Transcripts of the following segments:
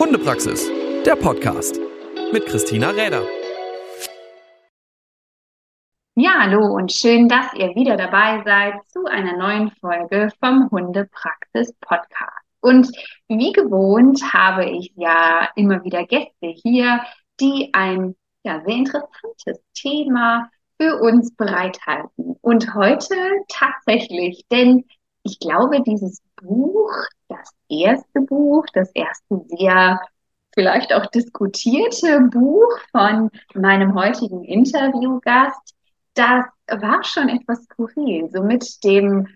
Hundepraxis, der Podcast mit Christina Räder. Ja, hallo und schön, dass ihr wieder dabei seid zu einer neuen Folge vom Hundepraxis Podcast. Und wie gewohnt habe ich ja immer wieder Gäste hier, die ein ja, sehr interessantes Thema für uns bereithalten. Und heute tatsächlich, denn ich glaube, dieses Buch, das erste Buch, das erste sehr vielleicht auch diskutierte Buch von meinem heutigen Interviewgast, das war schon etwas skurril. So mit dem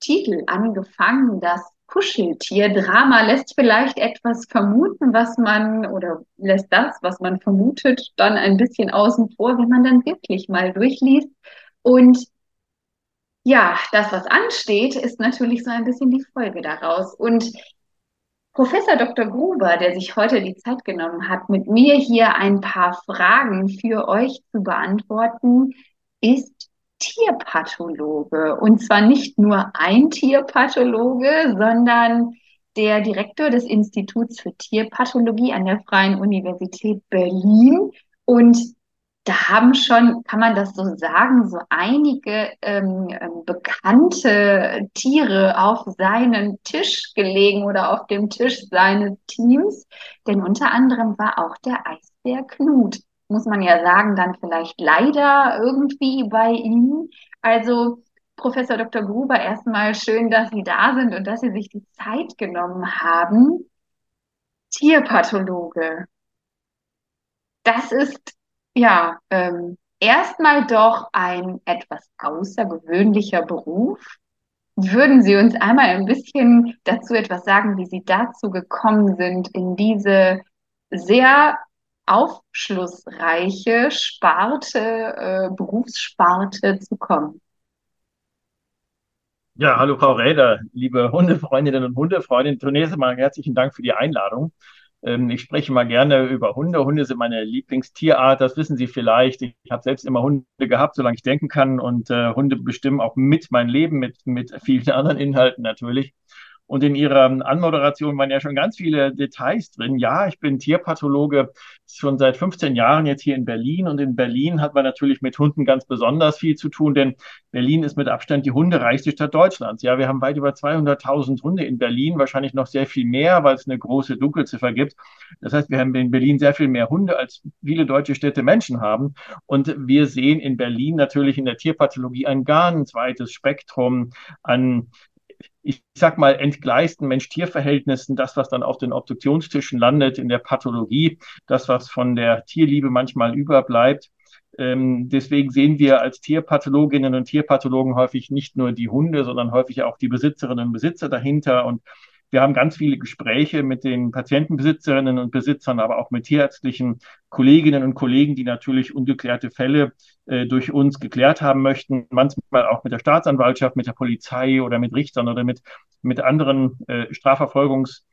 Titel angefangen, das Kuscheltier-Drama lässt vielleicht etwas vermuten, was man oder lässt das, was man vermutet, dann ein bisschen außen vor, wenn man dann wirklich mal durchliest. Und ja, das, was ansteht, ist natürlich so ein bisschen die Folge daraus. Und Professor Dr. Gruber, der sich heute die Zeit genommen hat, mit mir hier ein paar Fragen für euch zu beantworten, ist Tierpathologe. Und zwar nicht nur ein Tierpathologe, sondern der Direktor des Instituts für Tierpathologie an der Freien Universität Berlin. Und da haben schon, kann man das so sagen, so einige ähm, ähm bekannte Tiere auf seinem Tisch gelegen oder auf dem Tisch seines Teams. Denn unter anderem war auch der Eisbär Knut muss man ja sagen, dann vielleicht leider irgendwie bei Ihnen. Also Professor Dr. Gruber, erstmal schön, dass Sie da sind und dass Sie sich die Zeit genommen haben. Tierpathologe. Das ist ja ähm, erstmal doch ein etwas außergewöhnlicher Beruf. Würden Sie uns einmal ein bisschen dazu etwas sagen, wie Sie dazu gekommen sind, in diese sehr aufschlussreiche Sparte, äh, Berufssparte zu kommen. Ja, hallo Frau Räder, liebe Hundefreundinnen und Hundefreundinnen. Zunächst einmal herzlichen Dank für die Einladung. Ähm, ich spreche mal gerne über Hunde. Hunde sind meine Lieblingstierart, das wissen Sie vielleicht. Ich habe selbst immer Hunde gehabt, solange ich denken kann. Und äh, Hunde bestimmen auch mit mein Leben, mit, mit vielen anderen Inhalten natürlich. Und in Ihrer Anmoderation waren ja schon ganz viele Details drin. Ja, ich bin Tierpathologe schon seit 15 Jahren jetzt hier in Berlin. Und in Berlin hat man natürlich mit Hunden ganz besonders viel zu tun, denn Berlin ist mit Abstand die hundereichste Stadt Deutschlands. Ja, wir haben weit über 200.000 Hunde in Berlin, wahrscheinlich noch sehr viel mehr, weil es eine große Dunkelziffer gibt. Das heißt, wir haben in Berlin sehr viel mehr Hunde, als viele deutsche Städte Menschen haben. Und wir sehen in Berlin natürlich in der Tierpathologie ein ganz weites Spektrum an ich sag mal, entgleisten Mensch-Tier-Verhältnissen, das, was dann auf den Obduktionstischen landet in der Pathologie, das, was von der Tierliebe manchmal überbleibt. Ähm, deswegen sehen wir als Tierpathologinnen und Tierpathologen häufig nicht nur die Hunde, sondern häufig auch die Besitzerinnen und Besitzer dahinter und wir haben ganz viele Gespräche mit den Patientenbesitzerinnen und Besitzern, aber auch mit tierärztlichen Kolleginnen und Kollegen, die natürlich ungeklärte Fälle äh, durch uns geklärt haben möchten. Manchmal auch mit der Staatsanwaltschaft, mit der Polizei oder mit Richtern oder mit, mit anderen äh, Strafverfolgungsbehörden,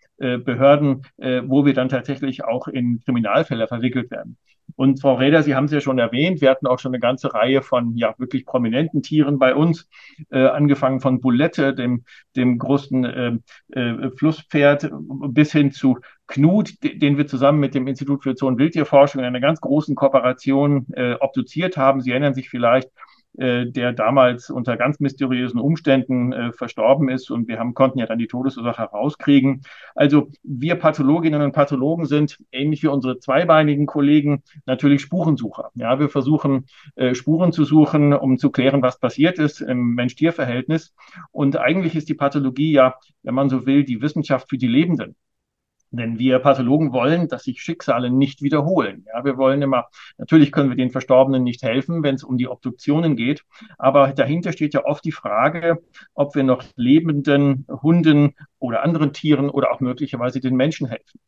äh, wo wir dann tatsächlich auch in Kriminalfälle verwickelt werden. Und Frau Räder, Sie haben es ja schon erwähnt, wir hatten auch schon eine ganze Reihe von ja wirklich prominenten Tieren bei uns, äh, angefangen von Bulette, dem, dem großen äh, äh, Flusspferd, bis hin zu Knut, den wir zusammen mit dem Institut für Zoo- und Wildtierforschung in einer ganz großen Kooperation äh, obduziert haben. Sie erinnern sich vielleicht, äh, der damals unter ganz mysteriösen Umständen äh, verstorben ist und wir haben, konnten ja dann die Todesursache herauskriegen. Also wir Pathologinnen und Pathologen sind, ähnlich wie unsere zweibeinigen Kollegen, natürlich Spurensucher. Ja, wir versuchen äh, Spuren zu suchen, um zu klären, was passiert ist im Mensch-Tier-Verhältnis. Und eigentlich ist die Pathologie ja, wenn man so will, die Wissenschaft für die Lebenden. Denn wir Pathologen wollen, dass sich Schicksale nicht wiederholen. Ja, wir wollen immer, natürlich können wir den Verstorbenen nicht helfen, wenn es um die Obduktionen geht. Aber dahinter steht ja oft die Frage, ob wir noch lebenden Hunden oder anderen Tieren oder auch möglicherweise den Menschen helfen.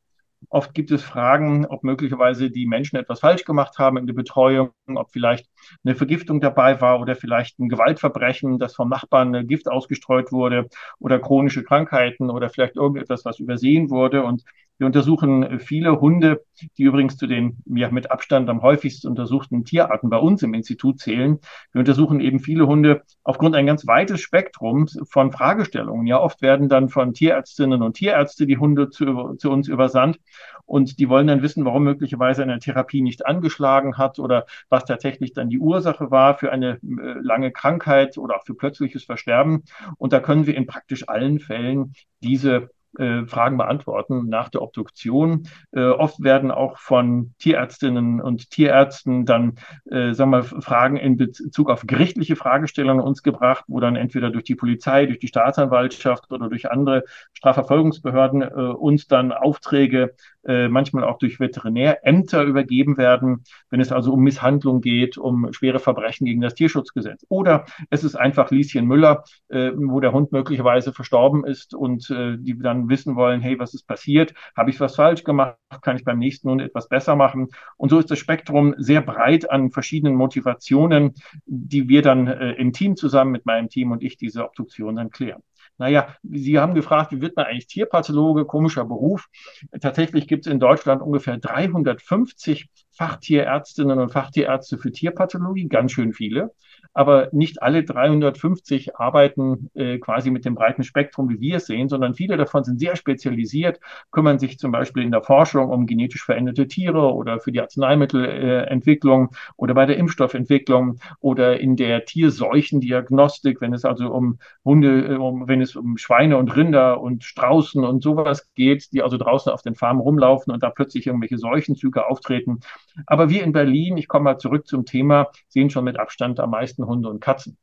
Oft gibt es Fragen, ob möglicherweise die Menschen etwas falsch gemacht haben in der Betreuung, ob vielleicht eine Vergiftung dabei war oder vielleicht ein Gewaltverbrechen, dass vom Nachbarn Gift ausgestreut wurde oder chronische Krankheiten oder vielleicht irgendetwas, was übersehen wurde. Und Wir untersuchen viele Hunde, die übrigens zu den ja, mit Abstand am häufigsten untersuchten Tierarten bei uns im Institut zählen. Wir untersuchen eben viele Hunde aufgrund ein ganz weites Spektrum von Fragestellungen. Ja, oft werden dann von Tierärztinnen und Tierärzte die Hunde zu, zu uns übersandt und die wollen dann wissen, warum möglicherweise eine Therapie nicht angeschlagen hat oder was tatsächlich dann die Ursache war für eine äh, lange Krankheit oder auch für plötzliches Versterben. Und da können wir in praktisch allen Fällen diese äh, Fragen beantworten nach der Obduktion. Äh, oft werden auch von Tierärztinnen und Tierärzten dann, äh, sagen wir, Fragen in Bezug auf gerichtliche Fragestellungen uns gebracht, wo dann entweder durch die Polizei, durch die Staatsanwaltschaft oder durch andere Strafverfolgungsbehörden äh, uns dann Aufträge äh, manchmal auch durch Veterinärämter übergeben werden, wenn es also um Misshandlung geht, um schwere Verbrechen gegen das Tierschutzgesetz. Oder es ist einfach Lieschen Müller, äh, wo der Hund möglicherweise verstorben ist und äh, die dann wissen wollen, hey, was ist passiert? Habe ich was falsch gemacht? Kann ich beim nächsten Hund etwas besser machen? Und so ist das Spektrum sehr breit an verschiedenen Motivationen, die wir dann äh, im Team zusammen mit meinem Team und ich diese Obduktion dann klären. Naja, Sie haben gefragt, wie wird man eigentlich Tierpathologe? Komischer Beruf. Tatsächlich gibt es in Deutschland ungefähr 350 Fachtierärztinnen und Fachtierärzte für Tierpathologie, ganz schön viele aber nicht alle 350 arbeiten äh, quasi mit dem breiten Spektrum, wie wir es sehen, sondern viele davon sind sehr spezialisiert, kümmern sich zum Beispiel in der Forschung um genetisch veränderte Tiere oder für die Arzneimittelentwicklung äh, oder bei der Impfstoffentwicklung oder in der Tierseuchendiagnostik, wenn es also um Hunde, äh, um, wenn es um Schweine und Rinder und Straußen und sowas geht, die also draußen auf den Farmen rumlaufen und da plötzlich irgendwelche Seuchenzüge auftreten. Aber wir in Berlin, ich komme mal zurück zum Thema, sehen schon mit Abstand am meisten Hunde und Katzen.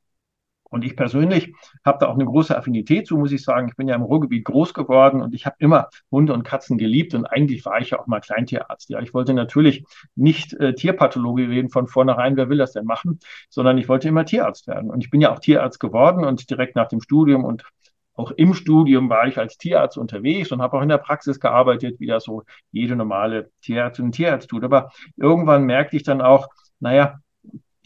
Und ich persönlich habe da auch eine große Affinität zu, muss ich sagen. Ich bin ja im Ruhrgebiet groß geworden und ich habe immer Hunde und Katzen geliebt und eigentlich war ich ja auch mal Kleintierarzt. Ja, ich wollte natürlich nicht äh, Tierpathologie reden von vornherein, wer will das denn machen, sondern ich wollte immer Tierarzt werden. Und ich bin ja auch Tierarzt geworden und direkt nach dem Studium und auch im Studium war ich als Tierarzt unterwegs und habe auch in der Praxis gearbeitet, wie das so jede normale Tierärztin und Tierarzt tut. Aber irgendwann merkte ich dann auch, naja,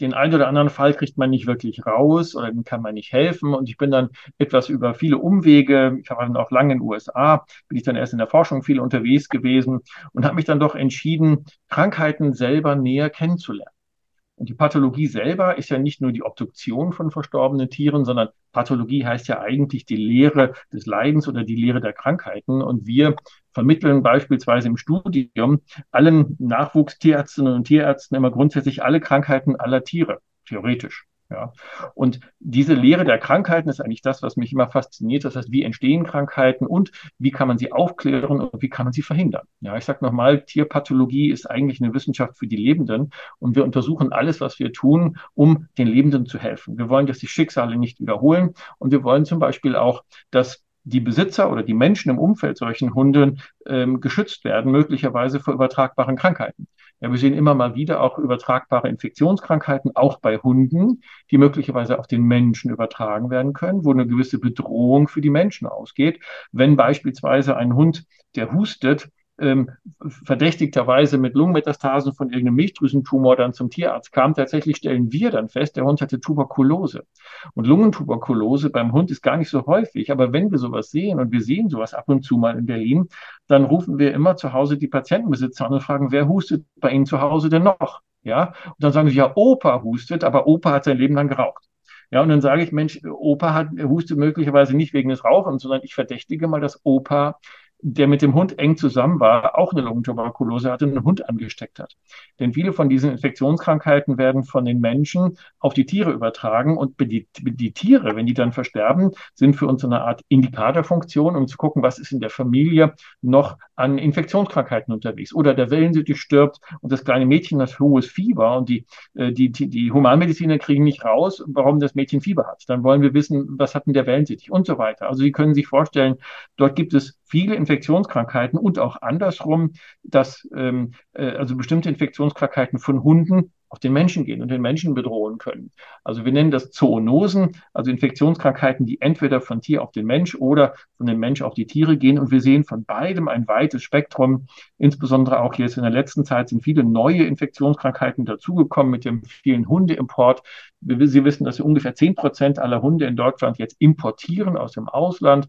den einen oder anderen Fall kriegt man nicht wirklich raus oder dem kann man nicht helfen. Und ich bin dann etwas über viele Umwege, ich war dann auch lange in den USA, bin ich dann erst in der Forschung viel unterwegs gewesen und habe mich dann doch entschieden, Krankheiten selber näher kennenzulernen. Und die Pathologie selber ist ja nicht nur die Obduktion von verstorbenen Tieren, sondern Pathologie heißt ja eigentlich die Lehre des Leidens oder die Lehre der Krankheiten. Und wir vermitteln beispielsweise im Studium allen Nachwuchstierärztinnen und Tierärzten immer grundsätzlich alle Krankheiten aller Tiere, theoretisch. Ja. Und diese Lehre der Krankheiten ist eigentlich das, was mich immer fasziniert. Das heißt, wie entstehen Krankheiten und wie kann man sie aufklären und wie kann man sie verhindern? Ja, ich sage nochmal, Tierpathologie ist eigentlich eine Wissenschaft für die Lebenden und wir untersuchen alles, was wir tun, um den Lebenden zu helfen. Wir wollen, dass die Schicksale nicht wiederholen und wir wollen zum Beispiel auch, dass die Besitzer oder die Menschen im Umfeld solchen Hunden ähm, geschützt werden, möglicherweise vor übertragbaren Krankheiten. Ja, wir sehen immer mal wieder auch übertragbare Infektionskrankheiten, auch bei Hunden, die möglicherweise auf den Menschen übertragen werden können, wo eine gewisse Bedrohung für die Menschen ausgeht. Wenn beispielsweise ein Hund, der hustet, ähm, verdächtigterweise mit Lungenmetastasen von irgendeinem Milchdrüsentumor dann zum Tierarzt kam, tatsächlich stellen wir dann fest, der Hund hatte Tuberkulose. Und Lungentuberkulose beim Hund ist gar nicht so häufig, aber wenn wir sowas sehen und wir sehen sowas ab und zu mal in Berlin, dann rufen wir immer zu Hause die Patientenbesitzer an und fragen, wer hustet bei Ihnen zu Hause denn noch? Ja, und dann sagen sie, ja, Opa hustet, aber Opa hat sein Leben lang geraucht. Ja, und dann sage ich, Mensch, Opa hat, hustet möglicherweise nicht wegen des Rauchens, sondern ich verdächtige mal, dass Opa der mit dem Hund eng zusammen war, auch eine Lungentuberkulose hatte, einen Hund angesteckt hat. Denn viele von diesen Infektionskrankheiten werden von den Menschen auf die Tiere übertragen und die, die Tiere, wenn die dann versterben, sind für uns eine Art Indikatorfunktion, um zu gucken, was ist in der Familie noch an Infektionskrankheiten unterwegs. Oder der Wellensittich stirbt und das kleine Mädchen hat hohes Fieber und die, äh, die, die, die Humanmediziner kriegen nicht raus, warum das Mädchen Fieber hat. Dann wollen wir wissen, was hat denn der Wellensittich und so weiter. Also Sie können sich vorstellen, dort gibt es viele Infektionskrankheiten und auch andersrum, dass ähm, äh, also bestimmte Infektionskrankheiten von Hunden auf den Menschen gehen und den Menschen bedrohen können. Also wir nennen das Zoonosen, also Infektionskrankheiten, die entweder von Tier auf den Mensch oder von dem Mensch auf die Tiere gehen. Und wir sehen von beidem ein weites Spektrum. Insbesondere auch jetzt in der letzten Zeit sind viele neue Infektionskrankheiten dazugekommen mit dem vielen Hundeimport. Sie wissen, dass wir ungefähr zehn Prozent aller Hunde in Deutschland jetzt importieren aus dem Ausland.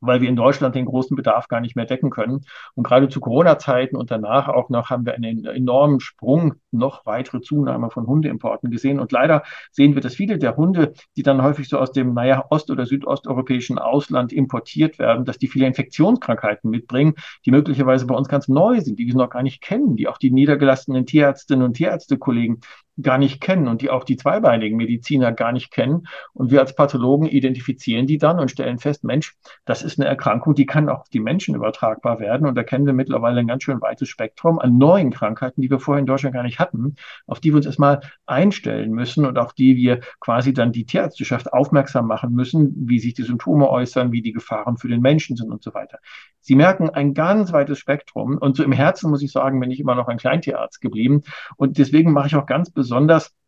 Weil wir in Deutschland den großen Bedarf gar nicht mehr decken können. Und gerade zu Corona-Zeiten und danach auch noch haben wir einen enormen Sprung, noch weitere Zunahme von Hundeimporten gesehen. Und leider sehen wir, dass viele der Hunde, die dann häufig so aus dem, naja, ost- oder südosteuropäischen Ausland importiert werden, dass die viele Infektionskrankheiten mitbringen, die möglicherweise bei uns ganz neu sind, die wir noch gar nicht kennen, die auch die niedergelassenen Tierärztinnen und Tierärztekollegen gar nicht kennen und die auch die zweibeinigen Mediziner gar nicht kennen. Und wir als Pathologen identifizieren die dann und stellen fest, Mensch, das ist eine Erkrankung, die kann auch auf die Menschen übertragbar werden. Und da kennen wir mittlerweile ein ganz schön weites Spektrum an neuen Krankheiten, die wir vorher in Deutschland gar nicht hatten, auf die wir uns erstmal einstellen müssen und auf die wir quasi dann die Tierärzteschaft aufmerksam machen müssen, wie sich die Symptome äußern, wie die Gefahren für den Menschen sind und so weiter. Sie merken ein ganz weites Spektrum. Und so im Herzen muss ich sagen, bin ich immer noch ein Kleintierarzt geblieben. Und deswegen mache ich auch ganz besonders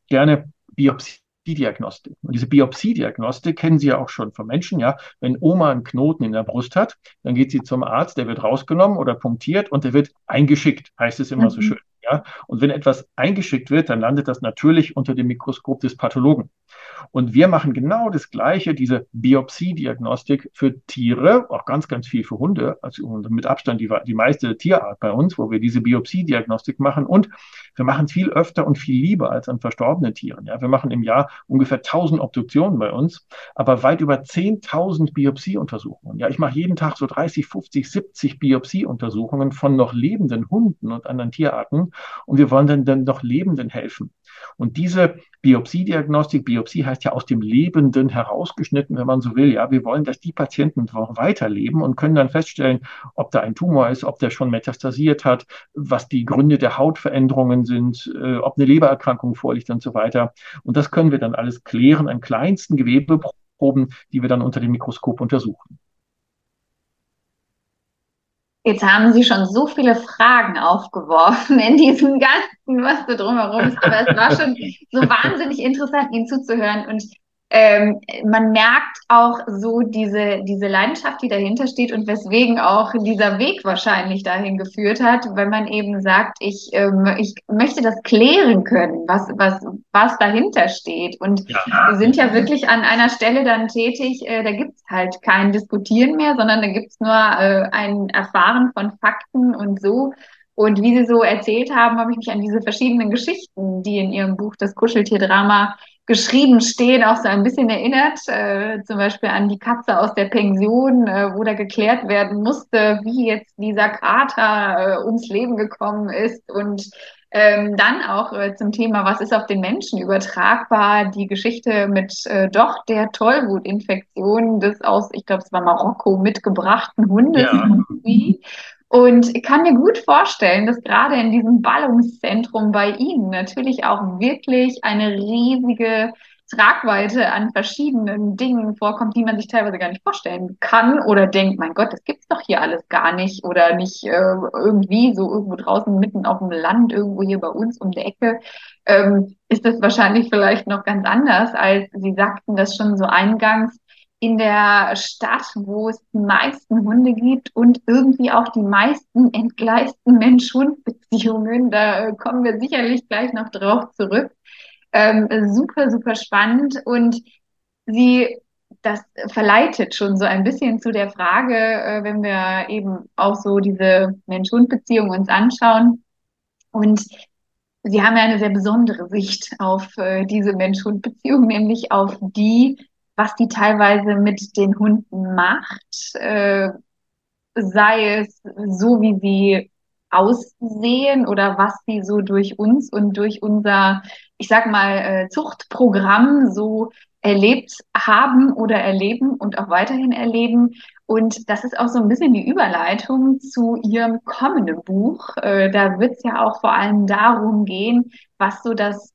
gerne Biopsie. Diagnostik. Und diese Biopsie-Diagnostik kennen Sie ja auch schon von Menschen, ja. Wenn Oma einen Knoten in der Brust hat, dann geht sie zum Arzt, der wird rausgenommen oder punktiert und der wird eingeschickt, heißt es immer mhm. so schön, ja. Und wenn etwas eingeschickt wird, dann landet das natürlich unter dem Mikroskop des Pathologen. Und wir machen genau das Gleiche, diese Biopsie-Diagnostik für Tiere, auch ganz, ganz viel für Hunde, also mit Abstand die, die meiste Tierart bei uns, wo wir diese Biopsie-Diagnostik machen. Und wir machen es viel öfter und viel lieber als an verstorbenen Tieren. Ja, wir machen im Jahr ungefähr 1000 Obduktionen bei uns, aber weit über 10.000 Biopsieuntersuchungen. Ja, ich mache jeden Tag so 30, 50, 70 Biopsieuntersuchungen von noch lebenden Hunden und anderen Tierarten. Und wir wollen dann, dann noch Lebenden helfen. Und diese Biopsiediagnostik, Biopsie heißt ja aus dem Lebenden herausgeschnitten, wenn man so will. Ja, wir wollen, dass die Patienten weiterleben und können dann feststellen, ob da ein Tumor ist, ob der schon metastasiert hat, was die Gründe der Hautveränderungen sind, äh, ob eine Lebererkrankung vorliegt und so weiter. Und das können wir dann alles klären an kleinsten Gewebeproben, die wir dann unter dem Mikroskop untersuchen. Jetzt haben Sie schon so viele Fragen aufgeworfen in diesem ganzen, was da drumherum ist. Aber es war schon so wahnsinnig interessant, Ihnen zuzuhören. Und ähm, man merkt auch so diese, diese Leidenschaft, die dahinter steht und weswegen auch dieser Weg wahrscheinlich dahin geführt hat, wenn man eben sagt, ich, ähm, ich möchte das klären können, was, was, was dahinter steht. Und ja. wir sind ja wirklich an einer Stelle dann tätig, äh, da gibt's halt kein Diskutieren mehr, sondern da gibt's nur äh, ein Erfahren von Fakten und so. Und wie Sie so erzählt haben, habe ich mich an diese verschiedenen Geschichten, die in Ihrem Buch Das Kuscheltierdrama geschrieben stehen, auch so ein bisschen erinnert, äh, zum Beispiel an die Katze aus der Pension, äh, wo da geklärt werden musste, wie jetzt dieser Kater äh, ums Leben gekommen ist und ähm, dann auch äh, zum Thema, was ist auf den Menschen übertragbar, die Geschichte mit äh, doch der Tollwutinfektion des aus, ich glaube, es war Marokko mitgebrachten Hundes. Ja. Und ich kann mir gut vorstellen, dass gerade in diesem Ballungszentrum bei Ihnen natürlich auch wirklich eine riesige Tragweite an verschiedenen Dingen vorkommt, die man sich teilweise gar nicht vorstellen kann oder denkt, mein Gott, das gibt's doch hier alles gar nicht oder nicht äh, irgendwie so irgendwo draußen mitten auf dem Land, irgendwo hier bei uns um die Ecke, ähm, ist das wahrscheinlich vielleicht noch ganz anders, als Sie sagten das schon so eingangs in der Stadt, wo es die meisten Hunde gibt und irgendwie auch die meisten entgleisten Mensch-Hund-Beziehungen. Da kommen wir sicherlich gleich noch drauf zurück. Ähm, super, super spannend. Und sie, das verleitet schon so ein bisschen zu der Frage, äh, wenn wir eben auch so diese Mensch-Hund-Beziehung uns anschauen. Und Sie haben ja eine sehr besondere Sicht auf äh, diese Mensch-Hund-Beziehung, nämlich auf die was die teilweise mit den Hunden macht, äh, sei es so, wie sie aussehen oder was sie so durch uns und durch unser, ich sag mal, äh, Zuchtprogramm so erlebt haben oder erleben und auch weiterhin erleben. Und das ist auch so ein bisschen die Überleitung zu Ihrem kommenden Buch. Äh, da wird es ja auch vor allem darum gehen, was so das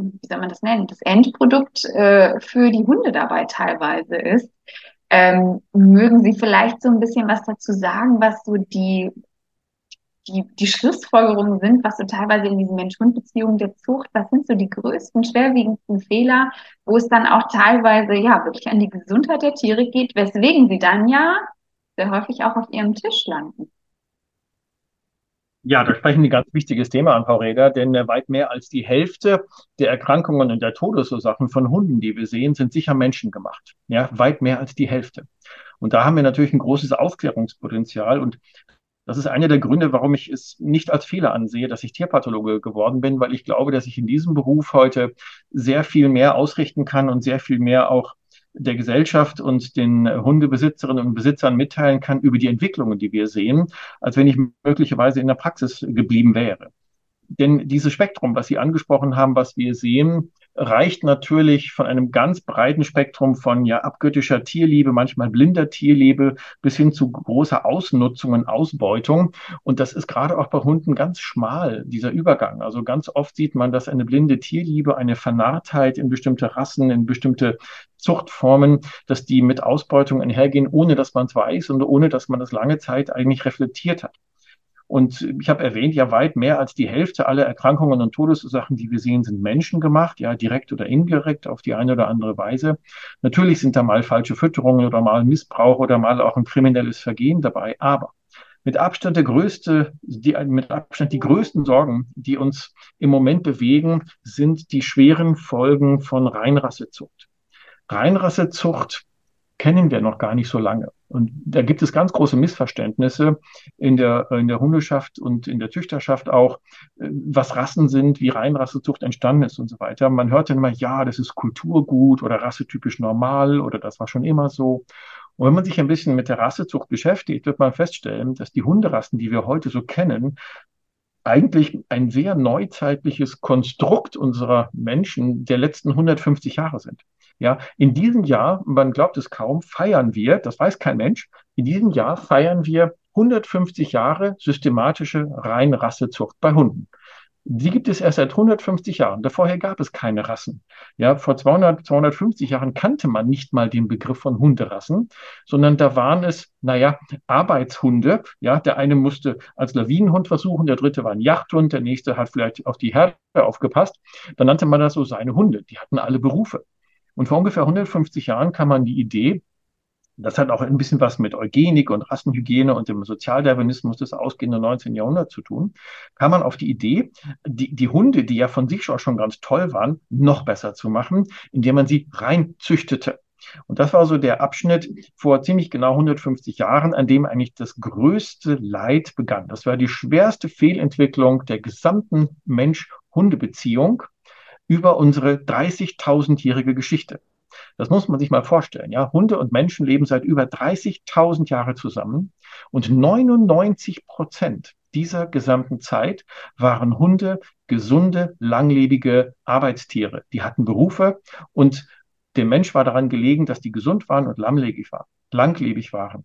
wie soll man das nennen, das Endprodukt äh, für die Hunde dabei teilweise ist. Ähm, mögen Sie vielleicht so ein bisschen was dazu sagen, was so die, die, die Schlussfolgerungen sind, was so teilweise in diesen Mensch-Hund-Beziehungen der Zucht, was sind so die größten, schwerwiegendsten Fehler, wo es dann auch teilweise ja wirklich an die Gesundheit der Tiere geht, weswegen sie dann ja sehr häufig auch auf ihrem Tisch landen. Ja, da sprechen Sie ein ganz wichtiges Thema an, Frau Reder, denn äh, weit mehr als die Hälfte der Erkrankungen und der Todesursachen von Hunden, die wir sehen, sind sicher menschengemacht. Ja, weit mehr als die Hälfte. Und da haben wir natürlich ein großes Aufklärungspotenzial. Und das ist einer der Gründe, warum ich es nicht als Fehler ansehe, dass ich Tierpathologe geworden bin, weil ich glaube, dass ich in diesem Beruf heute sehr viel mehr ausrichten kann und sehr viel mehr auch der Gesellschaft und den Hundebesitzerinnen und Besitzern mitteilen kann über die Entwicklungen, die wir sehen, als wenn ich möglicherweise in der Praxis geblieben wäre. Denn dieses Spektrum, was Sie angesprochen haben, was wir sehen, reicht natürlich von einem ganz breiten Spektrum von ja abgöttischer Tierliebe, manchmal blinder Tierliebe bis hin zu großer Ausnutzung und Ausbeutung. Und das ist gerade auch bei Hunden ganz schmal, dieser Übergang. Also ganz oft sieht man, dass eine blinde Tierliebe, eine Vernarrtheit in bestimmte Rassen, in bestimmte Zuchtformen, dass die mit Ausbeutung einhergehen, ohne dass man es weiß und ohne dass man das lange Zeit eigentlich reflektiert hat. Und ich habe erwähnt, ja, weit mehr als die Hälfte aller Erkrankungen und Todesursachen, die wir sehen, sind menschengemacht, ja, direkt oder indirekt auf die eine oder andere Weise. Natürlich sind da mal falsche Fütterungen oder mal Missbrauch oder mal auch ein kriminelles Vergehen dabei, aber mit Abstand der größte, die, mit Abstand die größten Sorgen, die uns im Moment bewegen, sind die schweren Folgen von Reinrassezucht. Reinrassezucht kennen wir noch gar nicht so lange. Und da gibt es ganz große Missverständnisse in der, in der Hundeschaft und in der Züchterschaft auch, äh, was Rassen sind, wie Reinrassezucht entstanden ist und so weiter. Man hört dann immer, ja, das ist Kulturgut oder rassetypisch normal oder das war schon immer so. Und wenn man sich ein bisschen mit der Rassezucht beschäftigt, wird man feststellen, dass die Hunderassen, die wir heute so kennen, eigentlich ein sehr neuzeitliches Konstrukt unserer Menschen der letzten 150 Jahre sind. Ja, in diesem Jahr, man glaubt es kaum, feiern wir, das weiß kein Mensch, in diesem Jahr feiern wir 150 Jahre systematische Reinrassezucht bei Hunden. Die gibt es erst seit 150 Jahren. Davorher gab es keine Rassen. Ja, vor 200, 250 Jahren kannte man nicht mal den Begriff von Hunderassen, sondern da waren es, naja, Arbeitshunde. Ja, der eine musste als Lawinenhund versuchen, der dritte war ein Jagdhund, der nächste hat vielleicht auf die Herde aufgepasst. Dann nannte man das so seine Hunde. Die hatten alle Berufe. Und vor ungefähr 150 Jahren kam man die Idee, das hat auch ein bisschen was mit Eugenik und Rassenhygiene und dem Sozialdarwinismus des ausgehenden 19. Jahrhunderts zu tun, kam man auf die Idee, die, die Hunde, die ja von sich schon, schon ganz toll waren, noch besser zu machen, indem man sie reinzüchtete. Und das war so der Abschnitt vor ziemlich genau 150 Jahren, an dem eigentlich das größte Leid begann. Das war die schwerste Fehlentwicklung der gesamten Mensch-Hunde-Beziehung über unsere 30.000-jährige Geschichte. Das muss man sich mal vorstellen. Ja, Hunde und Menschen leben seit über 30.000 Jahren zusammen und 99 Prozent dieser gesamten Zeit waren Hunde gesunde, langlebige Arbeitstiere. Die hatten Berufe und dem Mensch war daran gelegen, dass die gesund waren und langlebig waren.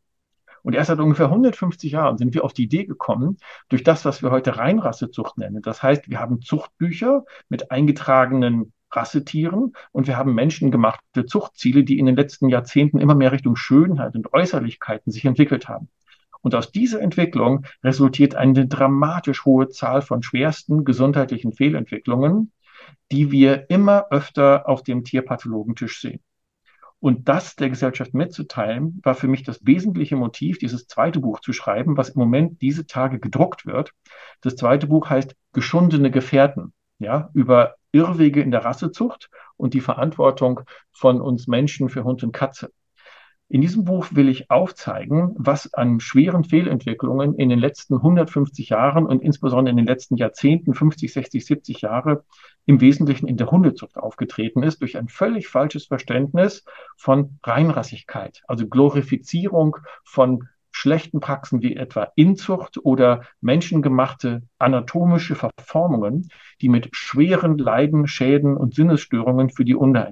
Und erst seit ungefähr 150 Jahren sind wir auf die Idee gekommen, durch das, was wir heute Reinrassezucht nennen. Das heißt, wir haben Zuchtbücher mit eingetragenen Rassetieren und wir haben menschengemachte Zuchtziele, die in den letzten Jahrzehnten immer mehr Richtung Schönheit und Äußerlichkeiten sich entwickelt haben. Und aus dieser Entwicklung resultiert eine dramatisch hohe Zahl von schwersten gesundheitlichen Fehlentwicklungen, die wir immer öfter auf dem Tierpathologentisch sehen. Und das der Gesellschaft mitzuteilen, war für mich das wesentliche Motiv, dieses zweite Buch zu schreiben, was im Moment diese Tage gedruckt wird. Das zweite Buch heißt Geschundene Gefährten, ja, über Irrwege in der Rassezucht und die Verantwortung von uns Menschen für Hund und Katze. In diesem Buch will ich aufzeigen, was an schweren Fehlentwicklungen in den letzten 150 Jahren und insbesondere in den letzten Jahrzehnten, 50, 60, 70 Jahre, im Wesentlichen in der Hundezucht aufgetreten ist, durch ein völlig falsches Verständnis von Reinrassigkeit, also Glorifizierung von schlechten Praxen wie etwa Inzucht oder menschengemachte anatomische Verformungen, die mit schweren Leiden, Schäden und Sinnesstörungen für die Hunde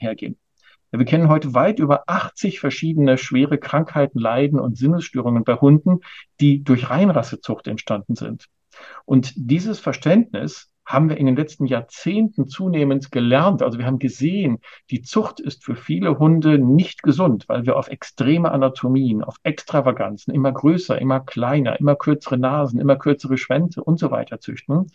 einhergehen. Wir kennen heute weit über 80 verschiedene schwere Krankheiten, Leiden und Sinnesstörungen bei Hunden, die durch Reinrassezucht entstanden sind. Und dieses Verständnis haben wir in den letzten Jahrzehnten zunehmend gelernt. Also wir haben gesehen, die Zucht ist für viele Hunde nicht gesund, weil wir auf extreme Anatomien, auf Extravaganzen, immer größer, immer kleiner, immer kürzere Nasen, immer kürzere Schwänze und so weiter züchten.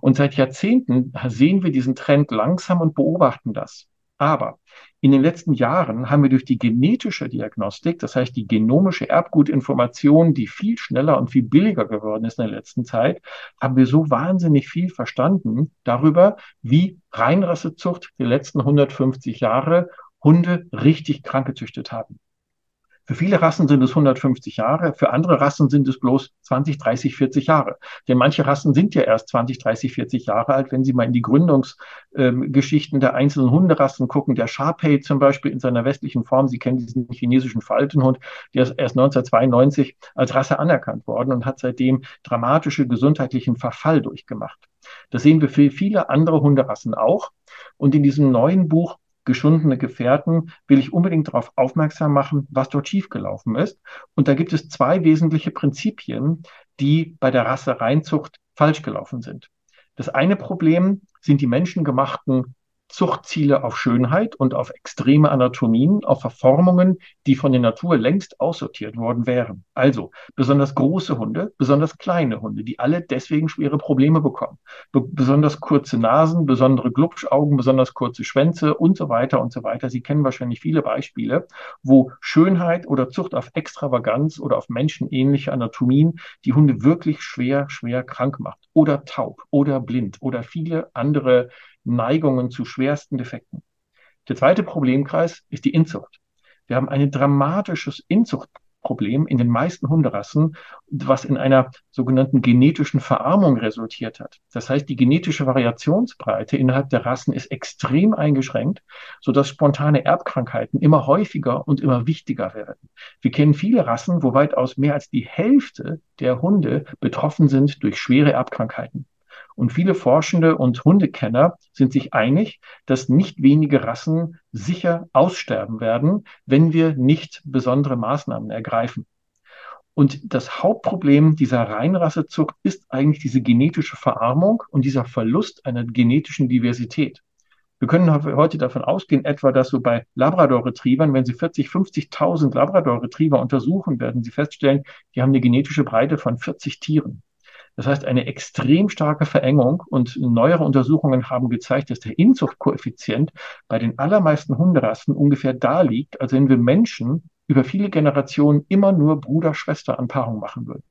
Und seit Jahrzehnten sehen wir diesen Trend langsam und beobachten das. Aber in den letzten Jahren haben wir durch die genetische Diagnostik, das heißt die genomische Erbgutinformation, die viel schneller und viel billiger geworden ist in der letzten Zeit, haben wir so wahnsinnig viel verstanden darüber, wie Reinrassezucht die letzten 150 Jahre Hunde richtig krank gezüchtet haben. Für viele Rassen sind es 150 Jahre, für andere Rassen sind es bloß 20, 30, 40 Jahre. Denn manche Rassen sind ja erst 20, 30, 40 Jahre alt. Wenn Sie mal in die Gründungsgeschichten ähm, der einzelnen Hunderassen gucken, der Sharpei zum Beispiel in seiner westlichen Form, Sie kennen diesen chinesischen Faltenhund, der ist erst 1992 als Rasse anerkannt worden und hat seitdem dramatische gesundheitlichen Verfall durchgemacht. Das sehen wir für viele andere Hunderassen auch. Und in diesem neuen Buch geschundene Gefährten will ich unbedingt darauf aufmerksam machen, was dort schiefgelaufen ist. Und da gibt es zwei wesentliche Prinzipien, die bei der Rassereinzucht falsch gelaufen sind. Das eine Problem sind die menschengemachten Zuchtziele auf Schönheit und auf extreme Anatomien, auf Verformungen, die von der Natur längst aussortiert worden wären. Also besonders große Hunde, besonders kleine Hunde, die alle deswegen schwere Probleme bekommen. Be besonders kurze Nasen, besondere Glubschaugen, besonders kurze Schwänze und so weiter und so weiter. Sie kennen wahrscheinlich viele Beispiele, wo Schönheit oder Zucht auf Extravaganz oder auf menschenähnliche Anatomien die Hunde wirklich schwer, schwer krank macht. Oder taub oder blind oder viele andere Neigungen zu schwersten Defekten. Der zweite Problemkreis ist die Inzucht. Wir haben ein dramatisches Inzuchtproblem in den meisten Hunderassen, was in einer sogenannten genetischen Verarmung resultiert hat. Das heißt, die genetische Variationsbreite innerhalb der Rassen ist extrem eingeschränkt, sodass spontane Erbkrankheiten immer häufiger und immer wichtiger werden. Wir kennen viele Rassen, wo weitaus mehr als die Hälfte der Hunde betroffen sind durch schwere Erbkrankheiten. Und viele Forschende und Hundekenner sind sich einig, dass nicht wenige Rassen sicher aussterben werden, wenn wir nicht besondere Maßnahmen ergreifen. Und das Hauptproblem dieser Reinrassezucht ist eigentlich diese genetische Verarmung und dieser Verlust einer genetischen Diversität. Wir können heute davon ausgehen, etwa, dass so bei Labrador-Retrievern, wenn Sie 40, 50.000 Labrador-Retriever untersuchen, werden Sie feststellen, die haben eine genetische Breite von 40 Tieren. Das heißt, eine extrem starke Verengung und neuere Untersuchungen haben gezeigt, dass der Inzuchtkoeffizient bei den allermeisten Hunderassen ungefähr da liegt, als wenn wir Menschen über viele Generationen immer nur Bruder-Schwester-Anpaarung machen würden.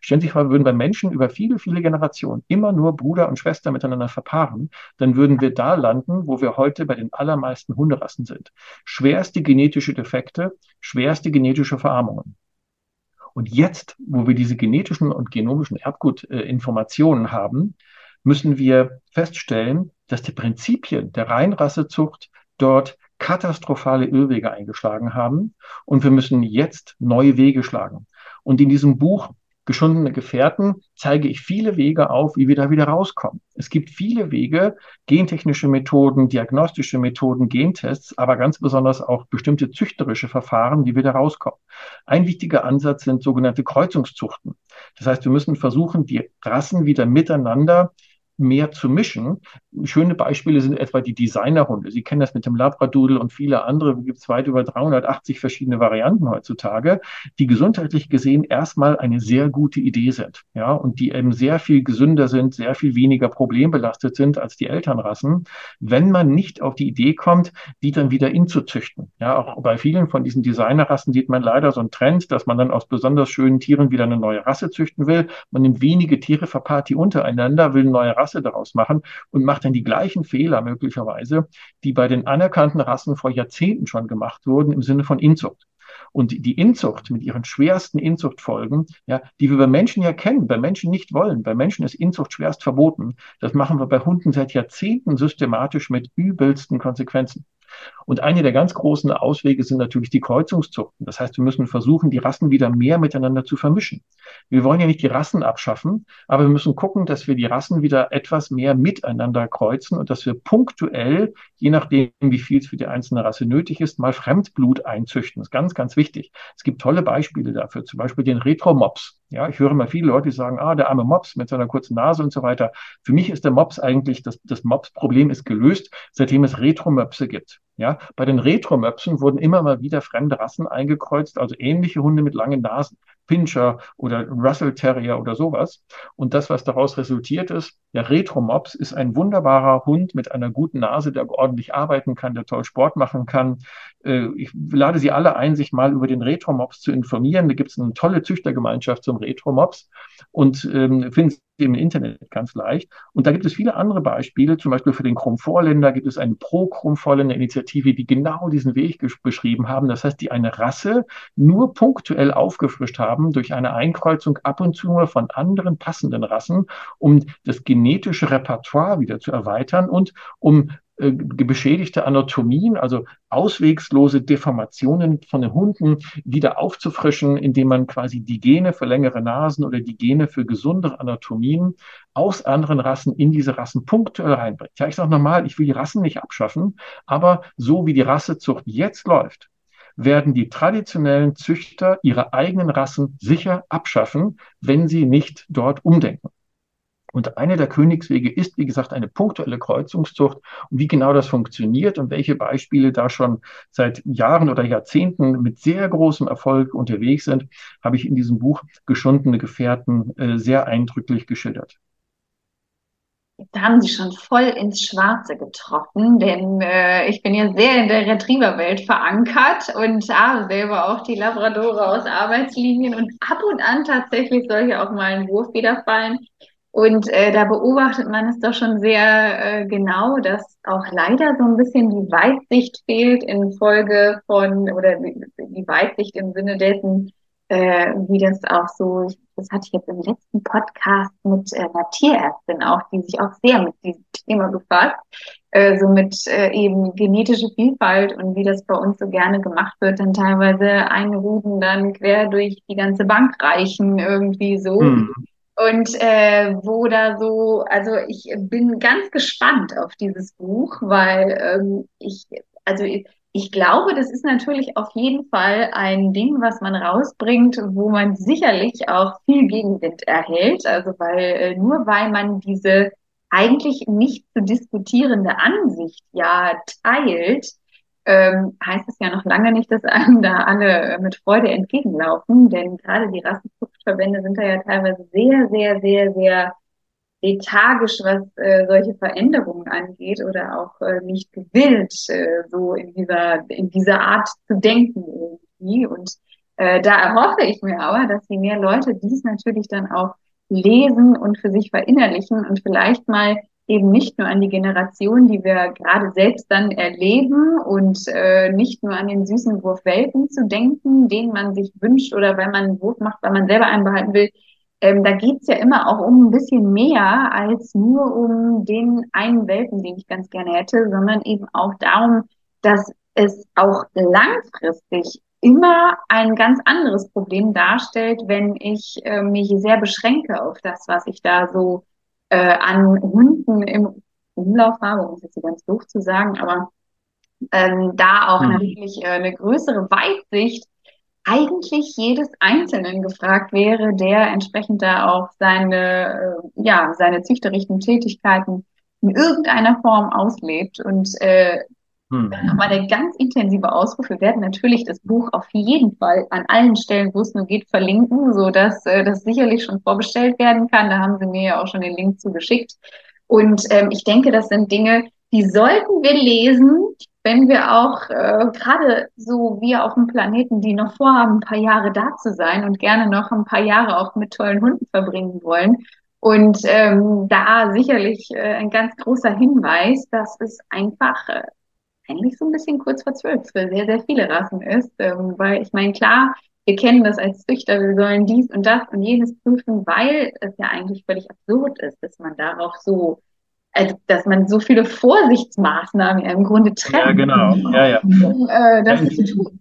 Stellen Sie sich vor, würden bei Menschen über viele, viele Generationen immer nur Bruder und Schwester miteinander verpaaren, dann würden wir da landen, wo wir heute bei den allermeisten Hunderassen sind. Schwerste genetische Defekte, schwerste genetische Verarmungen. Und jetzt, wo wir diese genetischen und genomischen Erbgutinformationen haben, müssen wir feststellen, dass die Prinzipien der Reinrassezucht dort katastrophale Irrwege eingeschlagen haben und wir müssen jetzt neue Wege schlagen. Und in diesem Buch geschundene Gefährten zeige ich viele Wege auf, wie wir da wieder rauskommen. Es gibt viele Wege, gentechnische Methoden, diagnostische Methoden, Gentests, aber ganz besonders auch bestimmte züchterische Verfahren, wie wir da rauskommen. Ein wichtiger Ansatz sind sogenannte Kreuzungszuchten. Das heißt, wir müssen versuchen, die Rassen wieder miteinander mehr zu mischen. Schöne Beispiele sind etwa die Designerhunde. Sie kennen das mit dem Labradoodle und viele andere. Es gibt weit über 380 verschiedene Varianten heutzutage, die gesundheitlich gesehen erstmal eine sehr gute Idee sind. Ja, und die eben sehr viel gesünder sind, sehr viel weniger problembelastet sind als die Elternrassen, wenn man nicht auf die Idee kommt, die dann wieder inzuzüchten. Ja, auch bei vielen von diesen Designerrassen sieht man leider so einen Trend, dass man dann aus besonders schönen Tieren wieder eine neue Rasse züchten will. Man nimmt wenige Tiere, verpaart die untereinander, will eine neue Rasse daraus machen und macht dann die gleichen Fehler möglicherweise, die bei den anerkannten Rassen vor Jahrzehnten schon gemacht wurden im Sinne von Inzucht. Und die Inzucht mit ihren schwersten Inzuchtfolgen, ja, die wir bei Menschen ja kennen, bei Menschen nicht wollen. Bei Menschen ist Inzucht schwerst verboten. Das machen wir bei Hunden seit Jahrzehnten systematisch mit übelsten Konsequenzen. Und eine der ganz großen Auswege sind natürlich die Kreuzungszuchten. Das heißt, wir müssen versuchen, die Rassen wieder mehr miteinander zu vermischen. Wir wollen ja nicht die Rassen abschaffen, aber wir müssen gucken, dass wir die Rassen wieder etwas mehr miteinander kreuzen und dass wir punktuell, je nachdem, wie viel es für die einzelne Rasse nötig ist, mal Fremdblut einzüchten. Das ist ganz, ganz wichtig. Es gibt tolle Beispiele dafür, zum Beispiel den Retro-Mops. Ja, ich höre mal viele Leute, die sagen, ah, der arme Mops mit seiner kurzen Nase und so weiter. Für mich ist der Mops eigentlich, das, das Mops-Problem ist gelöst, seitdem es Retro-Möpse gibt. Ja, bei den Retromöpsen wurden immer mal wieder fremde Rassen eingekreuzt, also ähnliche Hunde mit langen Nasen, Pinscher oder Russell Terrier oder sowas. Und das, was daraus resultiert ist, der Retromops ist ein wunderbarer Hund mit einer guten Nase, der ordentlich arbeiten kann, der toll Sport machen kann. Äh, ich lade Sie alle ein, sich mal über den Retromops zu informieren. Da gibt es eine tolle Züchtergemeinschaft zum Retromops und ähm, finden im Internet ganz leicht. Und da gibt es viele andere Beispiele. Zum Beispiel für den Krummvorländer gibt es eine Pro-Krummvorländer-Initiative, die genau diesen Weg beschrieben haben. Das heißt, die eine Rasse nur punktuell aufgefrischt haben durch eine Einkreuzung ab und zu nur von anderen passenden Rassen, um das genetische Repertoire wieder zu erweitern und um äh, beschädigte Anatomien, also auswegslose Deformationen von den Hunden wieder aufzufrischen, indem man quasi die Gene für längere Nasen oder die Gene für gesundere Anatomien aus anderen Rassen in diese Rassen punktuell reinbringt. Ja, ich sage nochmal, ich will die Rassen nicht abschaffen, aber so wie die Rassezucht jetzt läuft, werden die traditionellen Züchter ihre eigenen Rassen sicher abschaffen, wenn sie nicht dort umdenken. Und einer der Königswege ist, wie gesagt, eine punktuelle Kreuzungszucht. Und wie genau das funktioniert und welche Beispiele da schon seit Jahren oder Jahrzehnten mit sehr großem Erfolg unterwegs sind, habe ich in diesem Buch Geschundene Gefährten äh, sehr eindrücklich geschildert. Da haben Sie schon voll ins Schwarze getroffen, denn äh, ich bin ja sehr in der Retriever-Welt verankert und habe selber auch die Labradore aus Arbeitslinien und ab und an tatsächlich soll hier auch mal ein Wurf wieder fallen. Und äh, da beobachtet man es doch schon sehr äh, genau, dass auch leider so ein bisschen die Weitsicht fehlt in Folge von, oder die Weitsicht im Sinne dessen, äh, wie das auch so, das hatte ich jetzt im letzten Podcast mit äh, einer Tierärztin auch, die sich auch sehr mit diesem Thema befasst, äh, so mit äh, eben genetische Vielfalt und wie das bei uns so gerne gemacht wird, dann teilweise ein Ruden dann quer durch die ganze Bank reichen, irgendwie so. Mhm. Und äh, wo da so, also ich bin ganz gespannt auf dieses Buch, weil ähm, ich, also ich, ich glaube, das ist natürlich auf jeden Fall ein Ding, was man rausbringt, wo man sicherlich auch viel Gegenwind erhält. Also weil äh, nur weil man diese eigentlich nicht zu diskutierende Ansicht ja teilt, ähm, heißt es ja noch lange nicht, dass einem da alle äh, mit Freude entgegenlaufen, denn gerade die Rassenzuchtverbände sind da ja teilweise sehr, sehr, sehr, sehr lethargisch, was äh, solche Veränderungen angeht oder auch äh, nicht gewillt, äh, so in dieser, in dieser Art zu denken irgendwie. Und äh, da erhoffe ich mir aber, dass je mehr Leute dies natürlich dann auch lesen und für sich verinnerlichen und vielleicht mal eben nicht nur an die Generation, die wir gerade selbst dann erleben und äh, nicht nur an den süßen Wurf Welpen zu denken, den man sich wünscht oder weil man einen Wurf macht, weil man selber einen behalten will. Ähm, da geht's ja immer auch um ein bisschen mehr als nur um den einen Welpen, den ich ganz gerne hätte, sondern eben auch darum, dass es auch langfristig immer ein ganz anderes Problem darstellt, wenn ich äh, mich sehr beschränke auf das, was ich da so äh, an Hunden im Umlauf habe, um es jetzt ganz doof zu sagen, aber ähm, da auch hm. natürlich äh, eine größere Weitsicht eigentlich jedes Einzelnen gefragt wäre, der entsprechend da auch seine, äh, ja, seine züchterischen Tätigkeiten in irgendeiner Form auslebt. Und äh, hm. nochmal der ganz intensive Ausruf. Wir werden natürlich das Buch auf jeden Fall an allen Stellen, wo es nur geht, verlinken, so dass äh, das sicherlich schon vorbestellt werden kann. Da haben Sie mir ja auch schon den Link zugeschickt. Und ähm, ich denke, das sind Dinge, die sollten wir lesen, wenn wir auch äh, gerade so wir auf dem Planeten, die noch vorhaben, ein paar Jahre da zu sein und gerne noch ein paar Jahre auch mit tollen Hunden verbringen wollen. Und ähm, da sicherlich äh, ein ganz großer Hinweis, dass es einfach äh, eigentlich so ein bisschen kurz vor zwölf für sehr, sehr viele Rassen ist. Ähm, weil ich meine, klar, wir kennen das als Züchter, wir sollen dies und das und jenes prüfen, weil es ja eigentlich völlig absurd ist, dass man darauf so, also, dass man so viele Vorsichtsmaßnahmen im Grunde trifft, ja, genau. ja, ja. um äh, das ja, zu tun.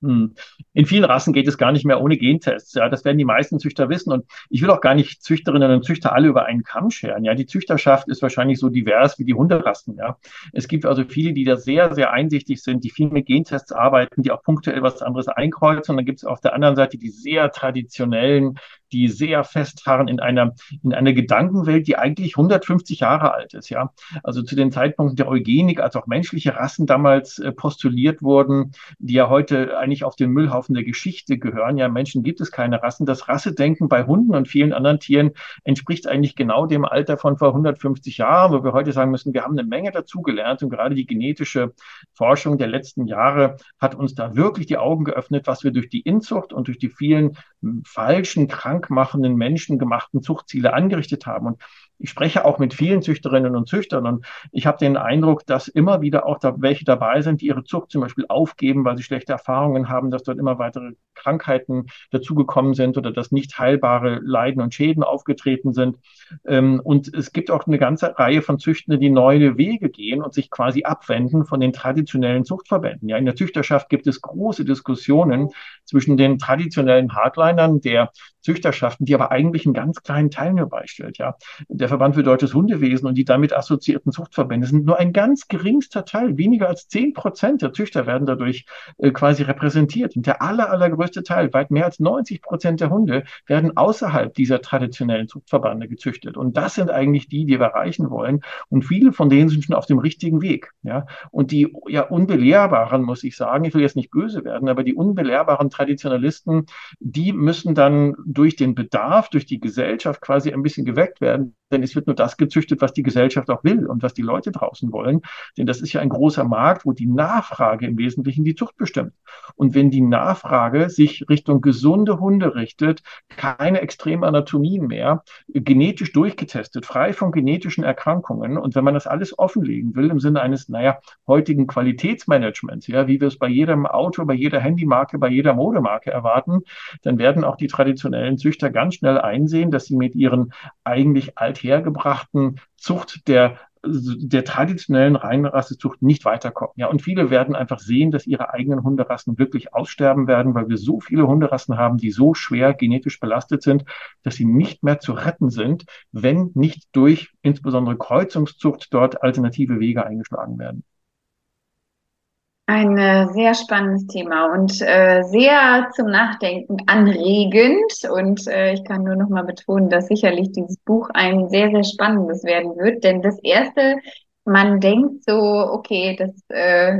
Hm. In vielen Rassen geht es gar nicht mehr ohne Gentests. Ja, das werden die meisten Züchter wissen. Und ich will auch gar nicht Züchterinnen und Züchter alle über einen Kamm scheren. Ja, die Züchterschaft ist wahrscheinlich so divers wie die Hunderassen. Ja, es gibt also viele, die da sehr, sehr einsichtig sind, die viel mit Gentests arbeiten, die auch punktuell was anderes einkreuzen. Und dann gibt es auf der anderen Seite die sehr traditionellen, die sehr festfahren in einer, in einer Gedankenwelt, die eigentlich 150 Jahre alt ist. Ja, also zu den Zeitpunkten der Eugenik, als auch menschliche Rassen damals äh, postuliert wurden, die ja heute eigentlich auf den Müllhaufen der Geschichte gehören. Ja, Menschen gibt es keine Rassen. Das Rassedenken bei Hunden und vielen anderen Tieren entspricht eigentlich genau dem Alter von vor 150 Jahren, wo wir heute sagen müssen, wir haben eine Menge dazugelernt und gerade die genetische Forschung der letzten Jahre hat uns da wirklich die Augen geöffnet, was wir durch die Inzucht und durch die vielen falschen, krankmachenden, menschengemachten Zuchtziele angerichtet haben. Und ich spreche auch mit vielen Züchterinnen und Züchtern und ich habe den Eindruck, dass immer wieder auch da welche dabei sind, die ihre Zucht zum Beispiel aufgeben, weil sie schlechte Erfahrungen haben, dass dort immer weitere Krankheiten dazugekommen sind oder dass nicht heilbare Leiden und Schäden aufgetreten sind. Ähm, und es gibt auch eine ganze Reihe von Züchtern, die neue Wege gehen und sich quasi abwenden von den traditionellen Zuchtverbänden. Ja, in der Züchterschaft gibt es große Diskussionen zwischen den traditionellen Hardlinern der Züchterschaften, die aber eigentlich einen ganz kleinen Teil nur beistellt. Ja, der Verband für deutsches Hundewesen und die damit assoziierten Zuchtverbände sind nur ein ganz geringster Teil, weniger als zehn Prozent der Züchter werden dadurch äh, quasi repräsentiert. Und der aller, allergrößte Teil, weit mehr als 90 Prozent der Hunde, werden außerhalb dieser traditionellen Zuchtverbände gezüchtet. Und das sind eigentlich die, die wir erreichen wollen. Und viele von denen sind schon auf dem richtigen Weg. Ja, und die ja unbelehrbaren, muss ich sagen, ich will jetzt nicht böse werden, aber die unbelehrbaren Traditionalisten, die müssen dann durch den Bedarf, durch die Gesellschaft quasi ein bisschen geweckt werden. Denn es wird nur das gezüchtet, was die Gesellschaft auch will und was die Leute draußen wollen. Denn das ist ja ein großer Markt, wo die Nachfrage im Wesentlichen die Zucht bestimmt. Und wenn die Nachfrage sich Richtung gesunde Hunde richtet, keine extremen Anatomien mehr, genetisch durchgetestet, frei von genetischen Erkrankungen. Und wenn man das alles offenlegen will im Sinne eines, naja, heutigen Qualitätsmanagements, ja, wie wir es bei jedem Auto, bei jeder Handymarke, bei jeder Modemarke erwarten, dann werden auch die traditionellen Züchter ganz schnell einsehen, dass sie mit ihren eigentlich alt althergebrachten Zucht der der traditionellen Reinrassezucht nicht weiterkommen. Ja, und viele werden einfach sehen, dass ihre eigenen Hunderassen wirklich aussterben werden, weil wir so viele Hunderassen haben, die so schwer genetisch belastet sind, dass sie nicht mehr zu retten sind, wenn nicht durch insbesondere Kreuzungszucht dort alternative Wege eingeschlagen werden. Ein äh, sehr spannendes Thema und äh, sehr zum Nachdenken anregend. Und äh, ich kann nur noch mal betonen, dass sicherlich dieses Buch ein sehr, sehr spannendes werden wird. Denn das erste, man denkt so, okay, das, äh,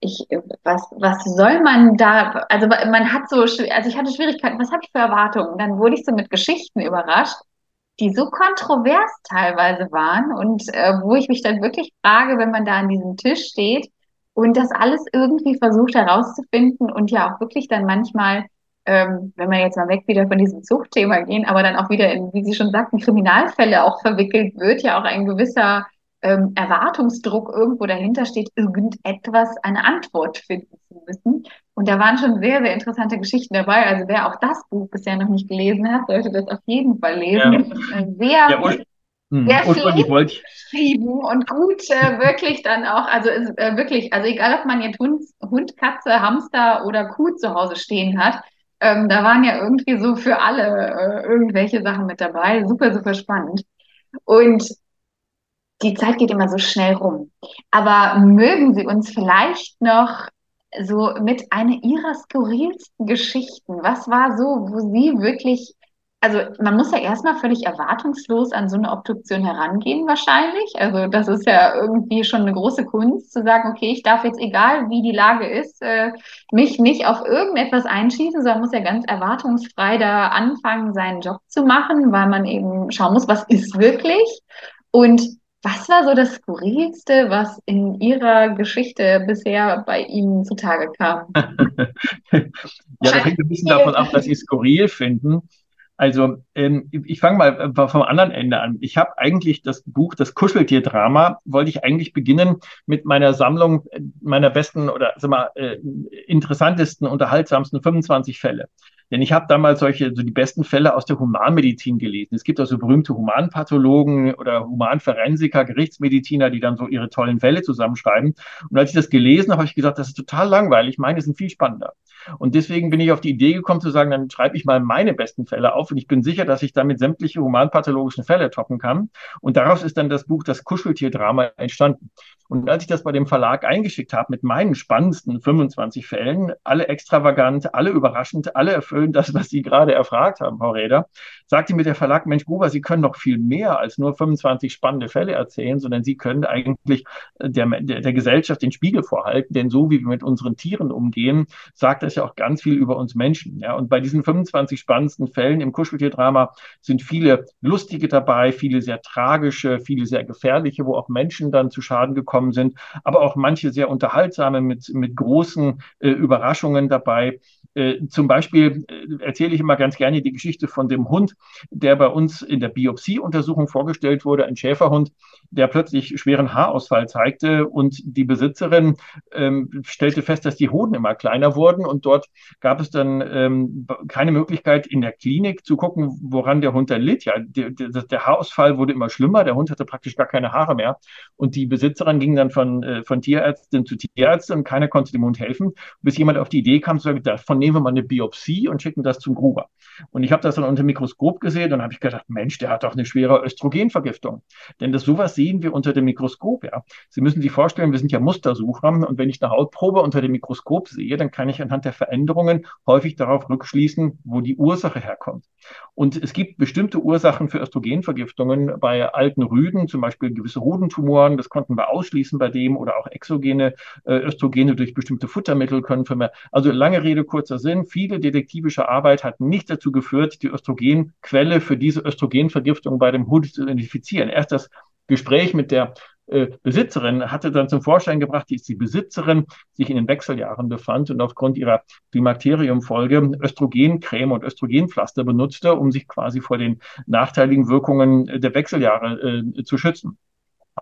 ich, was, was soll man da, also man hat so, also ich hatte Schwierigkeiten, was habe ich für Erwartungen? Dann wurde ich so mit Geschichten überrascht, die so kontrovers teilweise waren und äh, wo ich mich dann wirklich frage, wenn man da an diesem Tisch steht, und das alles irgendwie versucht herauszufinden und ja auch wirklich dann manchmal, ähm, wenn wir jetzt mal weg wieder von diesem Zuchtthema gehen, aber dann auch wieder in, wie Sie schon sagten, Kriminalfälle auch verwickelt wird, ja auch ein gewisser ähm, Erwartungsdruck irgendwo dahinter steht, irgendetwas, eine Antwort finden zu müssen. Und da waren schon sehr, sehr interessante Geschichten dabei. Also wer auch das Buch bisher noch nicht gelesen hat, sollte das auf jeden Fall lesen. Ja. Ist eine sehr ja, hm. Sehr viel geschrieben und gut äh, wirklich dann auch, also ist, äh, wirklich, also egal ob man jetzt Hund, Hund, Katze, Hamster oder Kuh zu Hause stehen hat, ähm, da waren ja irgendwie so für alle äh, irgendwelche Sachen mit dabei. Super, super spannend. Und die Zeit geht immer so schnell rum. Aber mögen Sie uns vielleicht noch so mit einer Ihrer skurrilsten Geschichten, was war so, wo Sie wirklich also man muss ja erstmal völlig erwartungslos an so eine Obduktion herangehen wahrscheinlich. Also das ist ja irgendwie schon eine große Kunst, zu sagen, okay, ich darf jetzt, egal wie die Lage ist, äh, mich nicht auf irgendetwas einschießen, sondern muss ja ganz erwartungsfrei da anfangen, seinen Job zu machen, weil man eben schauen muss, was ist wirklich. Und was war so das Skurrilste, was in Ihrer Geschichte bisher bei Ihnen zutage kam? ja, das hängt ein bisschen davon ab, dass Sie skurril finden. Also ähm, ich fange mal äh, vom anderen Ende an. Ich habe eigentlich das Buch, das Kuscheltierdrama, wollte ich eigentlich beginnen mit meiner Sammlung äh, meiner besten oder sag mal, äh, interessantesten, unterhaltsamsten 25 Fälle. Denn ich habe damals solche, so die besten Fälle aus der Humanmedizin gelesen. Es gibt also berühmte Humanpathologen oder Humanforensiker, Gerichtsmediziner, die dann so ihre tollen Fälle zusammenschreiben. Und als ich das gelesen habe, habe ich gesagt, das ist total langweilig. Meine sind viel spannender. Und deswegen bin ich auf die Idee gekommen zu sagen, dann schreibe ich mal meine besten Fälle auf und ich bin sicher, dass ich damit sämtliche humanpathologischen Fälle toppen kann. Und daraus ist dann das Buch Das Kuscheltierdrama entstanden. Und als ich das bei dem Verlag eingeschickt habe mit meinen spannendsten 25 Fällen, alle extravagant, alle überraschend, alle erfüllen das, was Sie gerade erfragt haben, Frau Räder, sagte mir der Verlag, Mensch, Gruber, Sie können doch viel mehr als nur 25 spannende Fälle erzählen, sondern Sie können eigentlich der, der, der Gesellschaft den Spiegel vorhalten, denn so wie wir mit unseren Tieren umgehen, sagt das ja auch ganz viel über uns Menschen. Ja? Und bei diesen 25 spannendsten Fällen im Kuscheltierdrama sind viele lustige dabei, viele sehr tragische, viele sehr gefährliche, wo auch Menschen dann zu Schaden gekommen gekommen sind, aber auch manche sehr unterhaltsame mit, mit großen äh, Überraschungen dabei. Äh, zum Beispiel äh, erzähle ich immer ganz gerne die Geschichte von dem Hund, der bei uns in der Biopsieuntersuchung vorgestellt wurde, ein Schäferhund, der plötzlich schweren Haarausfall zeigte und die Besitzerin ähm, stellte fest, dass die Hoden immer kleiner wurden und dort gab es dann ähm, keine Möglichkeit in der Klinik zu gucken, woran der Hund dann litt. Ja, der, der Haarausfall wurde immer schlimmer, der Hund hatte praktisch gar keine Haare mehr und die Besitzerin ging dann von, äh, von Tierärztin zu Tierärztin und keiner konnte dem Hund helfen, bis jemand auf die Idee kam, zu sagen, davon nehmen wir mal eine Biopsie und schicken das zum Gruber. Und ich habe das dann unter Mikroskop gesehen und habe ich gedacht, Mensch, der hat doch eine schwere Östrogenvergiftung. Denn das sowas sehen wir unter dem Mikroskop. Ja. Sie müssen sich vorstellen, wir sind ja Mustersucher und wenn ich eine Hautprobe unter dem Mikroskop sehe, dann kann ich anhand der Veränderungen häufig darauf rückschließen, wo die Ursache herkommt. Und es gibt bestimmte Ursachen für Östrogenvergiftungen bei alten Rüden, zum Beispiel gewisse Hodentumoren, das konnten wir ausschließen bei dem oder auch exogene äh, Östrogene durch bestimmte Futtermittel können wir. Also lange Rede, kurzer Sinn. Viele detektivische Arbeit hat nicht dazu geführt, die Östrogenquelle für diese Östrogenvergiftung bei dem Hund zu identifizieren. Erst das Gespräch mit der äh, Besitzerin hatte dann zum Vorschein gebracht, dass die Besitzerin sich in den Wechseljahren befand und aufgrund ihrer Klimakteriumfolge Östrogencreme und Östrogenpflaster benutzte, um sich quasi vor den nachteiligen Wirkungen der Wechseljahre äh, zu schützen.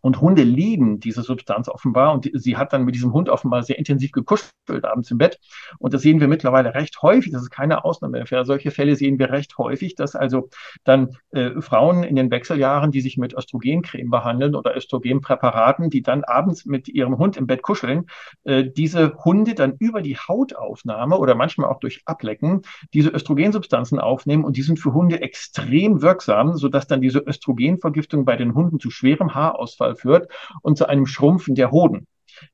Und Hunde lieben diese Substanz offenbar. Und sie hat dann mit diesem Hund offenbar sehr intensiv gekuschelt abends im Bett. Und das sehen wir mittlerweile recht häufig. Das ist keine Ausnahme. Für solche Fälle sehen wir recht häufig, dass also dann äh, Frauen in den Wechseljahren, die sich mit Östrogencreme behandeln oder Östrogenpräparaten, die dann abends mit ihrem Hund im Bett kuscheln, äh, diese Hunde dann über die Hautaufnahme oder manchmal auch durch Ablecken diese Östrogensubstanzen aufnehmen. Und die sind für Hunde extrem wirksam, sodass dann diese Östrogenvergiftung bei den Hunden zu schwerem Haarausfall Haarausfall führt und zu einem Schrumpfen der Hoden.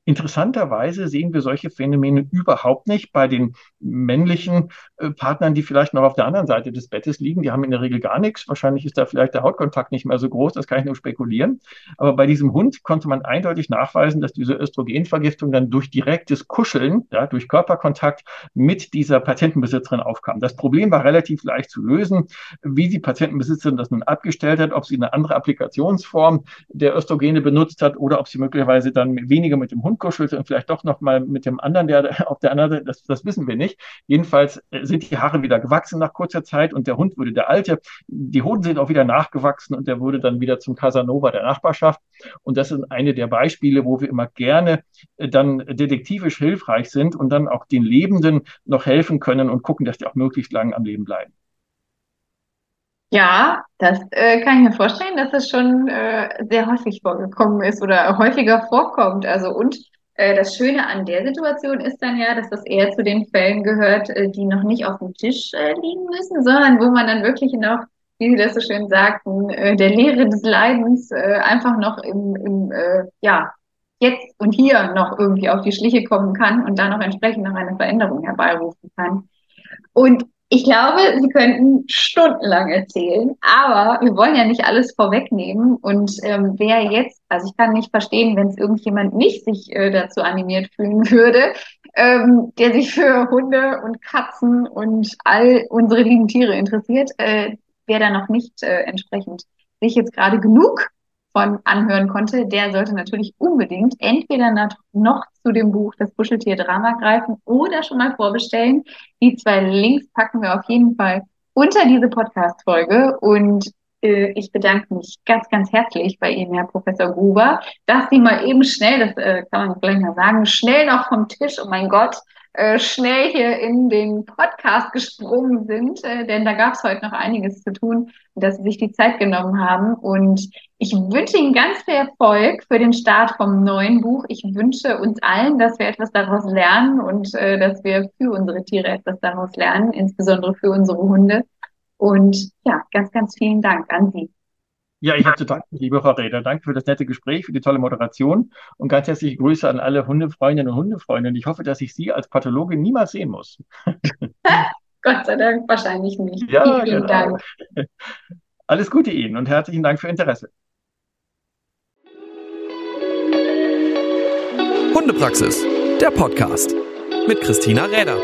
Interessanterweise sehen wir solche Phänomene überhaupt nicht bei den männlichen äh, Partnern, die vielleicht noch auf der anderen Seite des Bettes liegen. Die haben in der Regel gar nichts. Wahrscheinlich ist da vielleicht der Hautkontakt nicht mehr so groß. Das kann ich nur spekulieren. Aber bei diesem Hund konnte man eindeutig nachweisen, dass diese Östrogenvergiftung dann durch direktes Kuscheln, ja, durch Körperkontakt mit dieser Patientenbesitzerin aufkam. Das Problem war relativ leicht zu lösen. Wie die Patientenbesitzerin das nun abgestellt hat, ob sie eine andere Applikationsform der Östrogene benutzt hat oder ob sie möglicherweise dann weniger mit dem Hund kuschelte und vielleicht doch noch mal mit dem anderen, der auf der anderen Seite, das, das wissen wir nicht. Jedenfalls äh, sind die Haare wieder gewachsen nach kurzer Zeit und der Hund wurde der alte. Die Hoden sind auch wieder nachgewachsen und der wurde dann wieder zum Casanova der Nachbarschaft. Und das sind eine der Beispiele, wo wir immer gerne äh, dann detektivisch hilfreich sind und dann auch den Lebenden noch helfen können und gucken, dass die auch möglichst lang am Leben bleiben. Ja, das äh, kann ich mir vorstellen, dass es schon äh, sehr häufig vorgekommen ist oder häufiger vorkommt. Also und äh, das Schöne an der Situation ist dann ja, dass das eher zu den Fällen gehört, äh, die noch nicht auf dem Tisch äh, liegen müssen, sondern wo man dann wirklich noch, wie Sie das so schön sagten, äh, der Lehre des Leidens äh, einfach noch im, im äh, ja jetzt und hier noch irgendwie auf die Schliche kommen kann und dann noch entsprechend noch eine Veränderung herbeirufen kann. Und ich glaube, Sie könnten stundenlang erzählen, aber wir wollen ja nicht alles vorwegnehmen. Und ähm, wer jetzt, also ich kann nicht verstehen, wenn es irgendjemand nicht sich äh, dazu animiert fühlen würde, ähm, der sich für Hunde und Katzen und all unsere lieben Tiere interessiert, äh, wer da noch nicht äh, entsprechend sich jetzt gerade genug von anhören konnte, der sollte natürlich unbedingt entweder noch zu dem Buch Das Kuscheltier-Drama greifen oder schon mal vorbestellen. Die zwei Links packen wir auf jeden Fall unter diese Podcast-Folge. Und äh, ich bedanke mich ganz, ganz herzlich bei Ihnen, Herr Professor Gruber, dass Sie mal eben schnell, das äh, kann man vielleicht mal sagen, schnell noch vom Tisch, oh mein Gott, äh, schnell hier in den Podcast gesprungen sind, äh, denn da gab es heute noch einiges zu tun, dass Sie sich die Zeit genommen haben. Und ich wünsche Ihnen ganz viel Erfolg für den Start vom neuen Buch. Ich wünsche uns allen, dass wir etwas daraus lernen und äh, dass wir für unsere Tiere etwas daraus lernen, insbesondere für unsere Hunde. Und ja, ganz, ganz vielen Dank an Sie. Ja, ich habe zu danken, liebe Frau Räder. Danke für das nette Gespräch, für die tolle Moderation und ganz herzliche Grüße an alle Hundefreundinnen und Hundefreunde. Ich hoffe, dass ich Sie als Pathologe niemals sehen muss. Gott sei Dank wahrscheinlich nicht. Ja, vielen, vielen genau. Dank. Alles Gute Ihnen und herzlichen Dank für Interesse. Hundepraxis, der Podcast mit Christina Räder.